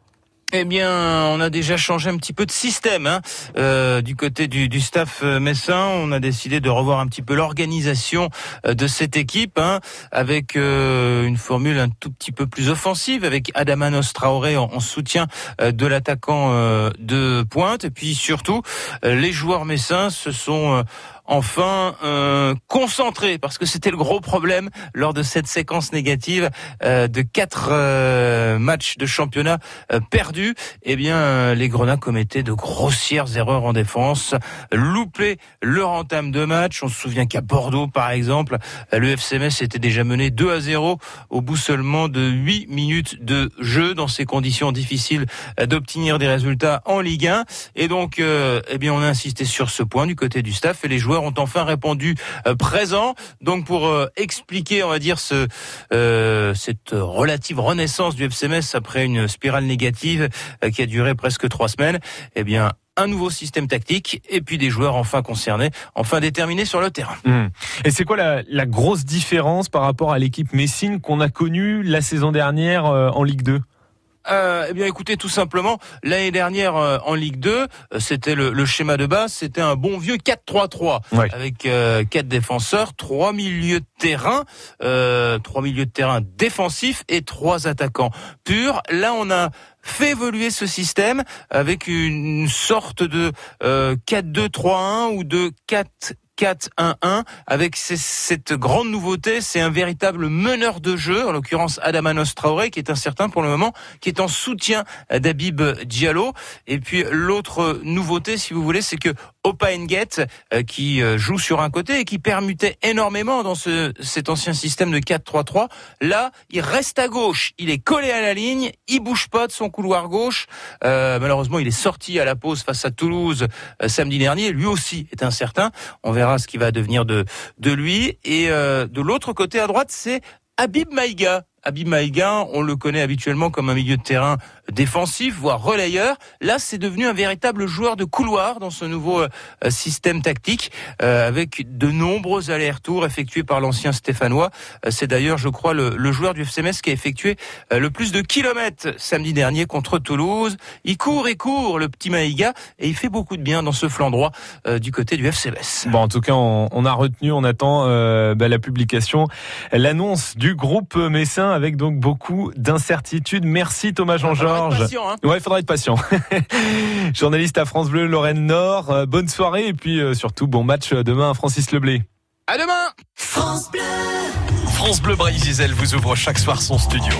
Eh bien, on a déjà changé un petit peu de système hein. euh, du côté du, staff euh, messin. On a décidé de revoir un petit peu l'organisation euh, de cette équipe hein, avec une formule un tout petit peu plus offensive, avec Adamanos Traoré en, en soutien de l'attaquant de pointe. Et puis surtout, les joueurs messins se sont enfin euh, concentré parce que c'était le gros problème lors de cette séquence négative euh, de quatre euh, matchs de championnat euh, perdus. Eh bien, les Grenats commettaient de grossières erreurs en défense, loupaient leur entame de match. On se souvient qu'à Bordeaux, par exemple, le FCMS était déjà mené 2 à 0 au bout seulement de 8 minutes de jeu dans ces conditions difficiles d'obtenir des résultats en Ligue 1. Et donc, eh bien, on a insisté sur ce point du côté du staff et les joueurs ont enfin répondu euh, présent. Donc pour euh, expliquer, on va dire, ce, euh, cette relative renaissance du FCMS après une spirale négative qui a duré presque trois semaines, eh bien un nouveau système tactique et puis des joueurs enfin concernés, enfin déterminés sur le terrain. Hmm. Et c'est quoi la, la, grosse différence par rapport à l'équipe Messine qu'on a connue la saison dernière en Ligue 2 euh, eh bien, écoutez, tout simplement, l'année dernière euh, en Ligue 2, euh, c'était le, schéma de base, c'était un bon vieux 4-3-3 avec euh, quatre défenseurs, trois milieux de terrain, trois milieux de terrain défensifs et trois attaquants purs. Là, on a fait évoluer ce système avec une sorte de 4-2-3-1 ou de 4 4-1-1 avec cette grande nouveauté, c'est un véritable meneur de jeu, en l'occurrence Adamanos Traoré qui est incertain pour le moment, qui est en soutien d'Abib Diallo. Et puis l'autre nouveauté, si vous voulez, c'est que Opa Nget, euh, qui euh, joue sur un côté et qui permutait énormément dans ce, cet ancien système de 4-3-3. Là, il reste à gauche, il est collé à la ligne, il bouge pas de son couloir gauche. Euh, malheureusement, il est sorti à la pause face à Toulouse samedi dernier. Lui aussi est incertain. Ce qui va devenir de, de lui. Et de l'autre côté à droite, c'est Habib Maïga Abim Maïga, on le connaît habituellement comme un milieu de terrain défensif, voire relayeur. Là, c'est devenu un véritable joueur de couloir dans ce nouveau euh, système tactique, euh, avec de nombreux allers-retours effectués par l'ancien Stéphanois. Euh, c'est d'ailleurs, je crois, le, le, joueur du FCMS qui a effectué le plus de kilomètres samedi dernier contre Toulouse. Il court et court, le petit Maïga, et il fait beaucoup de bien dans ce flanc droit du côté du FCMS. Bon, en tout cas, on, on a retenu, on attend euh, bah, la publication, l'annonce du groupe Messin avec donc beaucoup d'incertitudes. Merci Thomas Hein. Ouais, il faudra être patient. *laughs* Journaliste à France Bleu, Lorraine Nord. Euh, bonne soirée et puis euh, surtout bon match demain à Francis Leblé. À demain France Bleu France Bleu Brésil vous ouvre chaque soir son studio.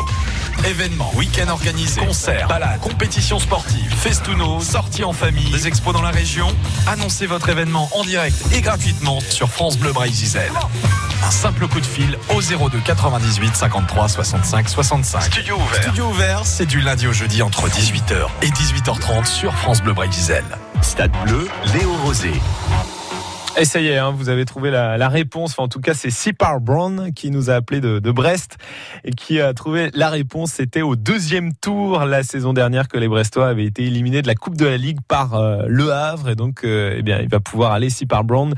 Événements, week-ends organisés, concerts, balades, compétitions sportives, festounos, sorties en famille, des expos dans la région. Annoncez votre événement en direct et gratuitement sur France Bleu Brésil. Un simple coup de fil au 02 98 53 65 65. Studio ouvert. Studio ouvert, c'est du lundi au jeudi entre 18h et 18h30 sur France Bleu Brésil. Stade bleu, Léo Rosé. Et ça y est, hein, vous avez trouvé la, la, réponse. En tout cas, c'est Sipar Brown qui nous a appelé de, de, Brest et qui a trouvé la réponse. C'était au deuxième tour la saison dernière que les Brestois avaient été éliminés de la Coupe de la Ligue par euh, Le Havre. Et donc, euh, eh bien, il va pouvoir aller Sipar Brown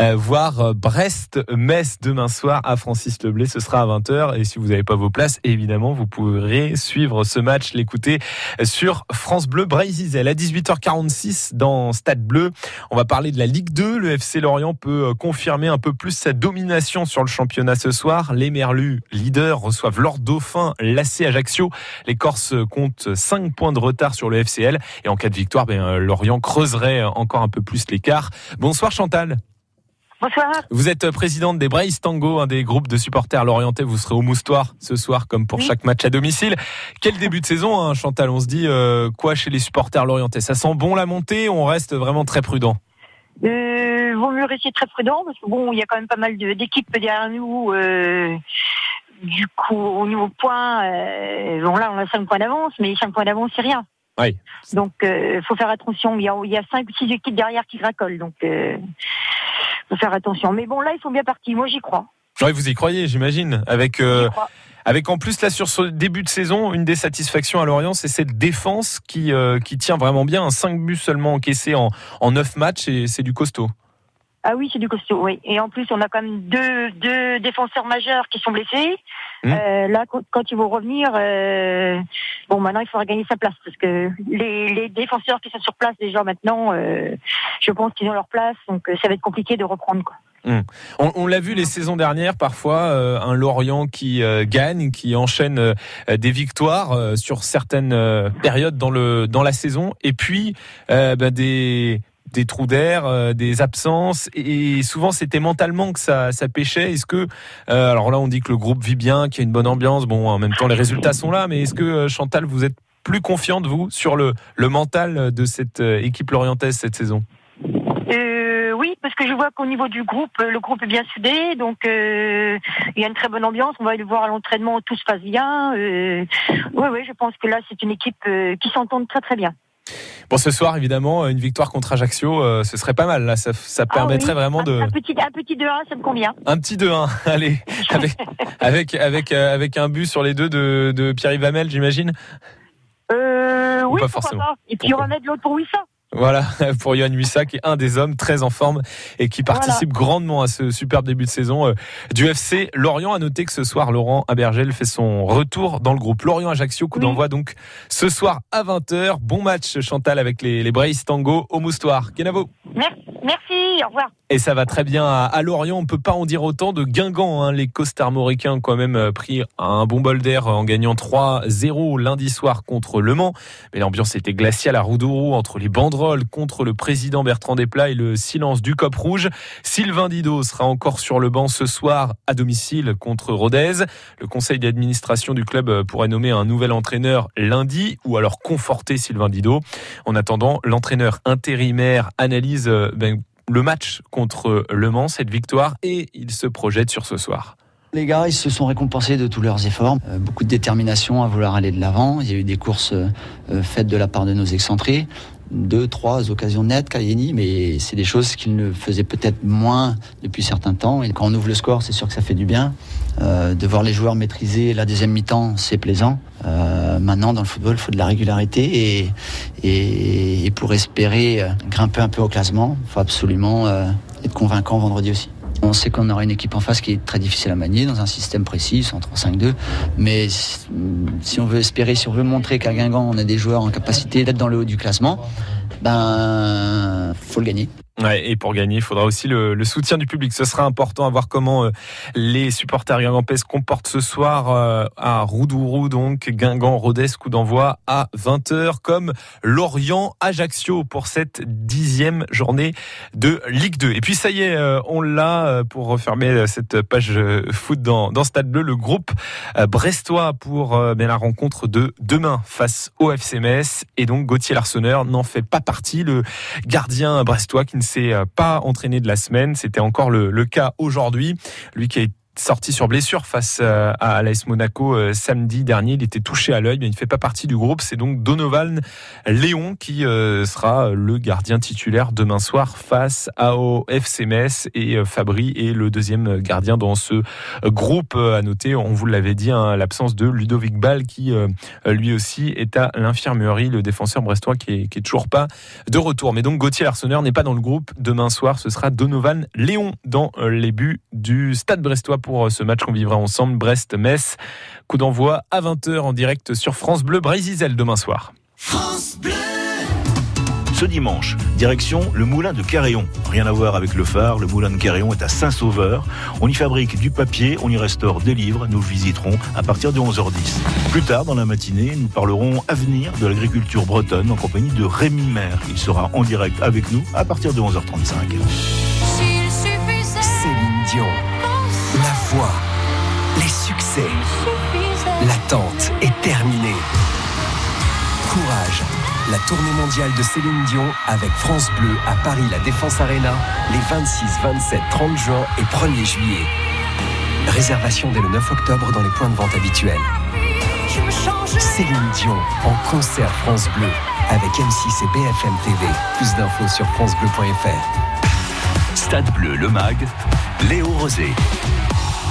euh, voir Brest-Metz demain soir à Francis Leblé. Ce sera à 20h. Et si vous n'avez pas vos places, évidemment, vous pourrez suivre ce match, l'écouter sur France Bleu Brésil à 18h46 dans Stade Bleu. On va parler de la Ligue 2. Le FC Lorient peut euh, confirmer un peu plus sa domination sur le championnat ce soir. Les Merlus, leaders, reçoivent leur dauphin, l'AC Ajaccio. Les Corses comptent 5 points de retard sur le FCL. Et en cas de victoire, ben, euh, Lorient creuserait encore un peu plus l'écart. Bonsoir Chantal. Bonsoir. Vous êtes présidente des Brace Tango, un des groupes de supporters lorientais. Vous serez au Moustoir ce soir, comme pour chaque match à domicile. Quel début de saison, hein, Chantal? On se dit euh, quoi chez les supporters lorientais? Ça sent bon la montée On reste vraiment très prudent? Euh, vaut mieux rester très prudent parce que bon, il y a quand même pas mal d'équipes derrière nous. Euh, du coup, au niveau point, euh, bon là, on a 5 points d'avance, mais 5 points d'avance, c'est rien. Oui. Donc, il euh, faut faire attention. Il y a, il y a 5 ou 6 équipes derrière qui racolent, donc euh, faut faire attention. Mais bon, là, ils sont bien partis. Moi, j'y crois. Oui, vous y croyez, j'imagine, avec. Avec en plus là sur ce début de saison, une des satisfactions à Lorient, c'est cette défense qui, euh, qui tient vraiment bien. Un 5 buts seulement encaissés en, en 9 matchs et c'est du costaud. Ah oui, c'est du costaud, oui. Et en plus, on a quand même deux, deux défenseurs majeurs qui sont blessés. Mmh. Euh, là, quand ils vont revenir, euh, bon, maintenant, il faudra gagner sa place parce que les, les défenseurs qui sont sur place déjà maintenant, euh, je pense qu'ils ont leur place, donc ça va être compliqué de reprendre. Quoi. Mmh. On, l'a vu les saisons dernières, parfois euh, un Lorient qui euh, gagne, qui enchaîne euh, des victoires sur certaines périodes dans le dans la saison, et puis bah, des des trous d'air, des absences, et souvent c'était mentalement que ça, ça pêchait. Est-ce que, alors là on dit que le groupe vit bien, qu'il y a une bonne ambiance, bon en même temps les résultats sont là, mais est-ce que Chantal vous êtes plus confiante vous sur le, le mental de cette équipe lorientaise cette saison? Que je vois qu'au niveau du groupe, le groupe est bien soudé, donc euh, il y a une très bonne ambiance. On va aller voir à l'entraînement, tout se passe bien. Euh, oui, oui, je pense que là, c'est une équipe euh, qui s'entend très très bien. Bon, ce soir, évidemment, une victoire contre Ajaccio, euh, ce serait pas mal. Là, ça, ça permettrait ah oui. vraiment de. Un petit, un petit 2-1, ça me convient. Un petit 2-1, *laughs* allez, *laughs* avec avec avec euh, avec un but sur les deux de, de Pierre-Yves j'imagine? Euh, oui, pas pourquoi forcément. pas. Et puis on va mettre l'autre pour Wissa. Voilà, *laughs* pour Yohan Wissa, qui est un des hommes très en forme et qui participe voilà. grandement à ce superbe début de saison euh, du FC Lorient. À noter que ce soir, Laurent Abergel fait son retour dans le groupe Lorient-Ajaccio. Coup oui. d'envoi donc ce soir à 20h. Bon match, Chantal, avec les, les Brace Tango au Moustoir. Kenavo. Merci, merci, au revoir. Et ça va très bien à, Lorient. On peut pas en dire autant de Guingamp. Hein. Les costarmoricains ont quand même euh, pris un bon bol d'air en gagnant 3-0 lundi soir contre Le Mans. Mais l'ambiance était glaciale à Roudourou entre les banderoles contre le président Bertrand Desplat et le silence du cop rouge. Sylvain Didot sera encore sur le banc ce soir à domicile contre Rodez. Le conseil d'administration du club pourrait nommer un nouvel entraîneur lundi ou alors conforter Sylvain Didot. En attendant, l'entraîneur intérimaire analyse ben, le match contre Le Mans, cette victoire, et il se projette sur ce soir. Les gars, ils se sont récompensés de tous leurs efforts. Euh, beaucoup de détermination à vouloir aller de l'avant. Il y a eu des courses euh, faites de la part de nos excentrés. Deux, trois occasions nettes, Kayeni, mais c'est des choses qu'il ne faisait peut-être moins depuis certains temps. Et quand on ouvre le score, c'est sûr que ça fait du bien. Euh, de voir les joueurs maîtriser la deuxième mi-temps, c'est plaisant. Euh, maintenant, dans le football, il faut de la régularité et, pour espérer grimper un peu au classement, il faut absolument être convaincant vendredi aussi. On sait qu'on aura une équipe en face qui est très difficile à manier dans un système précis, en 3-5-2. Mais si on veut espérer, si on veut montrer qu'à Guingamp, on a des joueurs en capacité d'être dans le haut du classement, ben, faut le gagner. Et pour gagner, il faudra aussi le, soutien du public. Ce sera important à voir comment euh, les supporters guingampais se comportent ce soir euh, à Roudourou, donc Guingamp, Rodez, coup d'envoi à 20h, comme Lorient, Ajaccio pour cette dixième journée de Ligue 2. Et puis ça y est, euh, on l'a pour refermer cette page foot dans, dans Stade Bleu, le groupe brestois pour bien la rencontre de demain face au FC Metz. Et donc Gauthier Larsonneur n'en fait pas partie, le gardien brestois qui ne s'est euh, pas entraîné de la semaine. C'était encore le, le cas aujourd'hui. Lui qui a été sorti sur blessure face euh, à l'AS Monaco euh, samedi dernier. Il était touché à l'œil, mais il ne fait pas partie du groupe. C'est donc Donovan Léon qui euh, sera le gardien titulaire demain soir face à FC Metz et Fabry est le deuxième gardien dans ce groupe. À noter, on vous l'avait dit, hein, l'absence de Ludovic Ball qui lui aussi est à l'infirmerie, le défenseur brestois qui est, qui est toujours pas de retour. Mais donc Gauthier Larsonneur n'est pas dans le groupe. Demain soir, ce sera Donovan Léon dans les buts du Stade brestois pour euh, ce match qu'on vivra ensemble. Brest-Metz. Coup d'envoi à 20h en direct sur France Bleu Brésil demain soir. France Bleu ce dimanche, direction le moulin de Carréon. Rien à voir avec le phare, le moulin de Carréon est à Saint-Sauveur. On y fabrique du papier, on y restaure des livres, nous visiterons à partir de 11h10. Plus tard dans la matinée, nous parlerons avenir de l'agriculture bretonne en compagnie de Rémi Maire. Il sera en direct avec nous à partir de 11h35. Céline Dion les succès. L'attente est terminée. Courage, la tournée mondiale de Céline Dion avec France Bleu à Paris La Défense Arena les 26, 27, 30 juin et 1er juillet. Réservation dès le 9 octobre dans les points de vente habituels. Céline Dion en concert France Bleu avec M6 et BFM TV. Plus d'infos sur francebleu.fr. Stade Bleu, le MAG, Léo Rosé.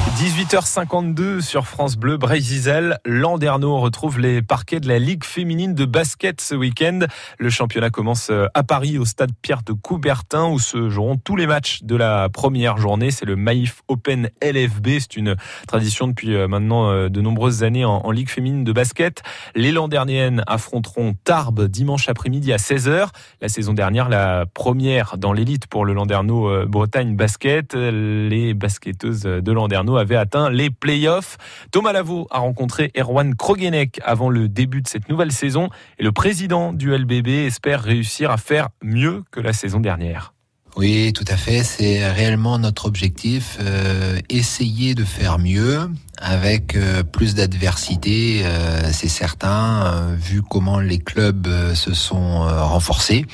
18h52 sur France Bleu, Brésil, Landerneau retrouve les parquets de la Ligue féminine de basket ce week-end. Le championnat commence euh, à Paris au stade Pierre de Coubertin où se joueront tous les matchs de la première journée. C'est le Maïf Open LFB. C'est une tradition depuis euh, maintenant euh, de nombreuses années en, Ligue féminine de basket. Les Landernéennes affronteront Tarbes dimanche après-midi à 16h. La saison dernière, la première dans l'élite pour le Landerneau Bretagne Basket. Les basketteuses de Landerneau avait atteint les playoffs. Thomas Lavaux a rencontré Erwan Krogenek avant le début de cette nouvelle saison et le président du LBB espère réussir à faire mieux que la saison dernière. Oui, tout à fait. C'est réellement notre objectif. Euh, essayer de faire mieux avec euh, plus d'adversité, euh, c'est certain, euh, vu comment les clubs se sont renforcés.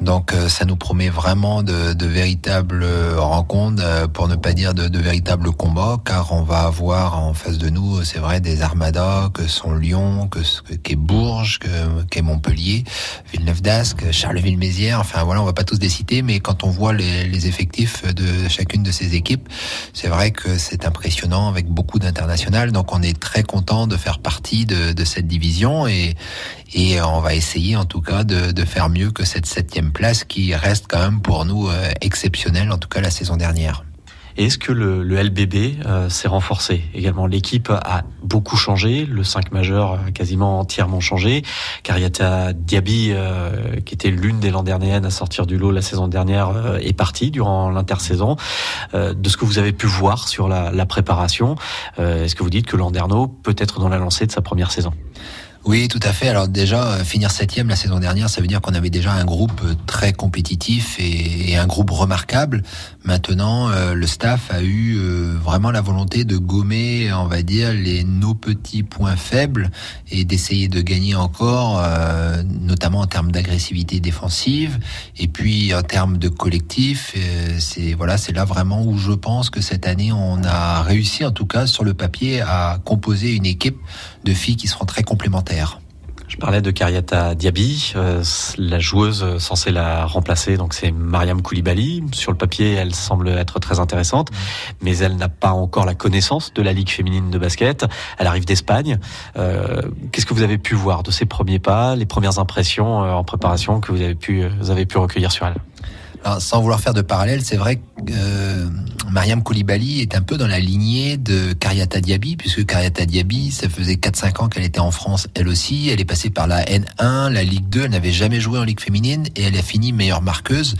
Donc ça nous promet vraiment de, de véritables rencontres, pour ne pas dire de, de, véritables combats, car on va avoir en face de nous, c'est vrai, des armadas que sont Lyon, que qu'est Bourges, que qu'est Montpellier, Villeneuve d'Ascq, Charleville-Mézières. Enfin voilà, on va pas tous les citer, mais quand on voit les, les effectifs de chacune de ces équipes, c'est vrai que c'est impressionnant avec beaucoup donc on est très content de faire partie de, cette division et, et on va essayer en tout cas de, de, faire mieux que cette septième place qui reste quand même pour nous euh, exceptionnelle, en tout cas la saison dernière. Et est-ce que le, le LBB euh, s'est renforcé également? L'équipe a beaucoup changé, le 5 majeur a quasiment entièrement changé. Kariata Diaby, euh, qui était l'une des Landernéennes à sortir du lot la saison dernière, euh, est partie durant l'intersaison. de ce que vous avez pu voir sur la, la préparation, est-ce que vous dites que Landerneau peut être dans la lancée de sa première saison? Oui, tout à fait. Alors déjà, euh, finir septième la saison dernière, ça veut dire qu'on avait déjà un groupe euh, très compétitif et, un groupe remarquable. Maintenant, euh, le staff a eu vraiment la volonté de gommer, on va dire, les nos petits points faibles et d'essayer de gagner encore, notamment en termes d'agressivité défensive et puis en termes de collectif. c'est voilà, c'est là vraiment où je pense que cette année on a réussi, en tout cas sur le papier, à composer une équipe de filles qui seront très complémentaires. Je parlais de Kariata Diaby, euh, la joueuse censée la remplacer, donc c'est Mariam Koulibaly. Sur le papier, elle semble être très intéressante, mais elle n'a pas encore la connaissance de la Ligue féminine de basket. Elle arrive d'Espagne. Euh, Qu'est-ce que vous avez pu voir de ses premiers pas, les premières impressions euh, en préparation que vous avez pu, vous avez pu recueillir sur elle? Alors, sans vouloir faire de parallèle, c'est vrai que Mariam Koulibaly est un peu dans la lignée de Kariata Diaby, puisque Kariata Diaby, ça faisait 4-5 ans qu'elle était en France, elle aussi. Elle est passée par la N1, la Ligue 2, elle n'avait jamais joué en Ligue féminine et elle a fini meilleure marqueuse.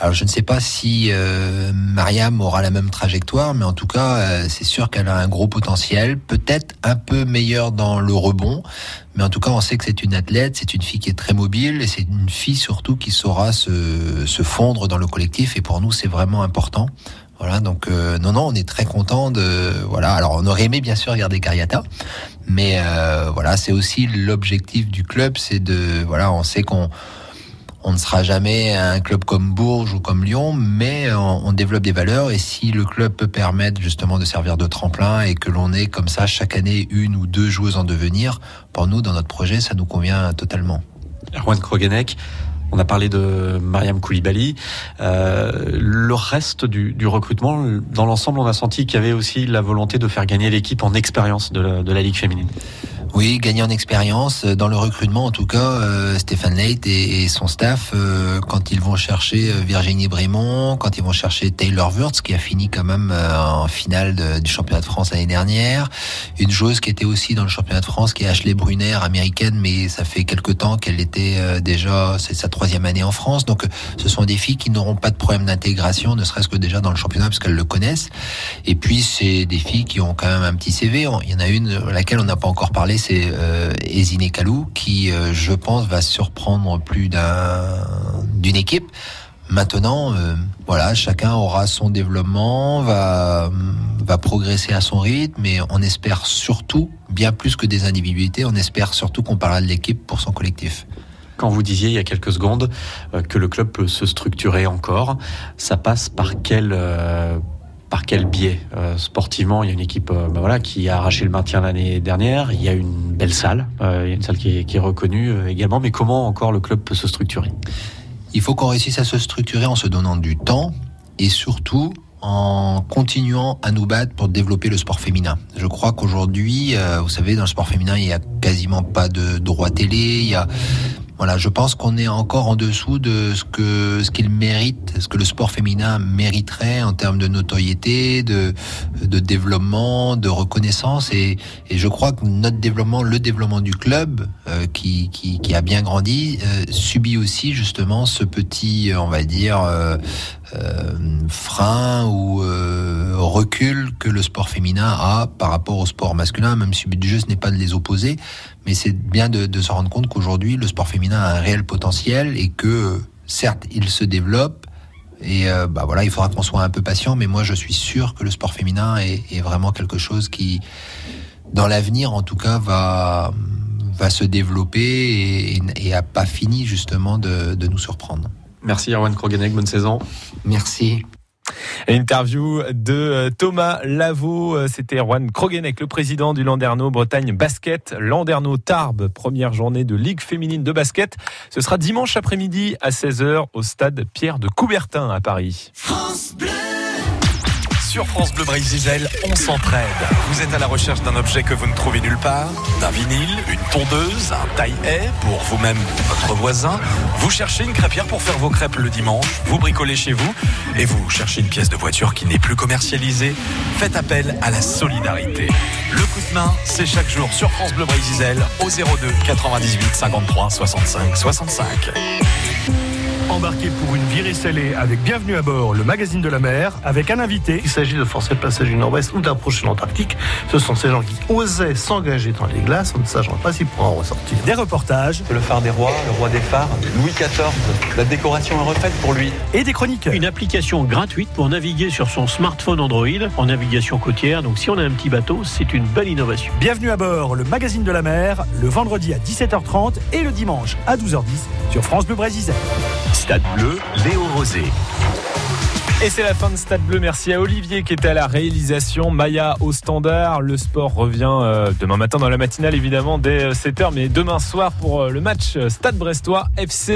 Alors je ne sais pas si euh, Mariam aura la même trajectoire, mais en tout cas, euh, c'est sûr qu'elle a un gros potentiel, peut-être un peu meilleur dans le rebond, mais en tout cas, on sait que c'est une athlète, c'est une fille qui est très mobile et c'est une fille surtout qui saura se, se, fondre dans le collectif. Et pour nous, c'est vraiment important. Voilà, donc euh, non, non, on est très content de voilà. Alors, on aurait aimé bien sûr regarder Cariata, mais euh, voilà, c'est aussi l'objectif du club, c'est de voilà, on sait qu'on on ne sera jamais un club comme Bourges ou comme Lyon, mais on, on, développe des valeurs et si le club peut permettre justement de servir de tremplin et que l'on ait comme ça chaque année une ou deux joueuses en devenir, pour nous dans notre projet ça nous convient totalement. Erwan Krogenek, on a parlé de Mariam Koulibaly. Euh, le reste du, recrutement, dans l'ensemble, on a senti qu'il y avait aussi la volonté de faire gagner l'équipe en expérience de la Ligue féminine. Oui, gagner en expérience dans le recrutement, en tout cas, euh, Stéphane Leight et, et, son staff, euh, quand ils vont chercher euh, Virginie Brimont, quand ils vont chercher Taylor Wurtz, qui a fini quand même euh, en finale de, du championnat de France l'année dernière, une joueuse qui était aussi dans le championnat de France, qui est Ashley Brunner, américaine, mais ça fait quelque temps qu'elle était euh, déjà, c'est sa troisième année en France, donc ce sont des filles qui n'auront pas de problème d'intégration, ne serait-ce que déjà dans le championnat, parce qu'elles le connaissent. Et puis c'est des filles qui ont quand même un petit CV. Il y en a une laquelle on n'a pas encore parlé, c'est euh, Ezine Kalou, qui, euh, je pense, va surprendre plus d'un d'une équipe. Maintenant, euh, voilà, chacun aura son développement, va va progresser à son rythme, mais on espère surtout, bien plus que des individualités, on espère surtout qu'on parlera de l'équipe pour son collectif. Quand vous disiez il y a quelques secondes euh, que le club peut se structurer encore, ça passe par quel par quel biais euh, Sportivement, il y a une équipe euh, voilà, qui a arraché le maintien l'année dernière. Il y a une belle salle, euh, il y a une salle qui est, reconnue également. Mais comment encore le club peut se structurer? Il faut qu'on réussisse à se structurer en se donnant du temps et surtout en continuant à nous battre pour développer le sport féminin. Je crois qu'aujourd'hui, vous savez, dans le sport féminin, il y a quasiment pas de droit télé, il y a voilà, je pense qu'on est encore en dessous de ce que ce qu'il mérite, ce que le sport féminin mériterait en termes de notoriété, de développement, de reconnaissance et, je crois que notre développement, le développement du club euh, qui, qui, a bien grandi, euh, subit aussi justement ce petit, on va dire. Euh, euh, frein ou euh, recul que le sport féminin a par rapport au sport masculin, même si le but du jeu ce n'est pas de les opposer, mais c'est bien de se rendre compte qu'aujourd'hui le sport féminin a un réel potentiel et que certes il se développe et euh, bah voilà il faudra qu'on soit un peu patient, mais moi je suis sûr que le sport féminin est, est vraiment quelque chose qui dans l'avenir en tout cas va va se développer et, et a pas fini justement de, de nous surprendre. Merci Erwan Krogenek, bonne saison. Merci. Interview de Thomas Lavaux, c'était Erwan Krogenek, le président du Landerneau Bretagne Basket. Landerneau Tarbes, première journée de Ligue féminine de basket. Ce sera dimanche après-midi à 16h au stade Pierre de Coubertin à Paris. Sur France Bleu Brésil, on s'entraide. Vous êtes à la recherche d'un objet que vous ne trouvez nulle part D'un vinyle, une tondeuse, un taille-haie pour vous-même ou votre voisin Vous cherchez une crêpière pour faire vos crêpes le dimanche Vous bricolez chez vous Et vous cherchez une pièce de voiture qui n'est plus commercialisée Faites appel à la solidarité. Le coup de main, c'est chaque jour sur France Bleu Brésil au 02 98 53 65 65. Embarqué pour une virée salée avec Bienvenue à bord, le magazine de la mer, avec un invité. Il s'agit de forcer le passage du Nord-Ouest ou d'approcher l'Antarctique. Ce sont ces gens qui osaient s'engager dans les glaces en ne sachant pas s'ils pourront en ressortir. Des reportages. Le phare des rois, le roi des phares, Louis XIV. La décoration est refaite pour lui. Et des chroniques. Une application gratuite pour naviguer sur son smartphone Android en navigation côtière. Donc si on a un petit bateau, c'est une belle innovation. Bienvenue à bord, le magazine de la mer, le vendredi à 17h30 et le dimanche à 12h10 sur France Bleu Brésil. Stade bleu, Léo Rosé. Et c'est la fin de Stade Bleu. Merci à Olivier qui était à la réalisation, Maya au standard. Le sport revient euh, demain matin dans la matinale évidemment dès 7h, mais demain soir pour euh, le match Stade Brestois FC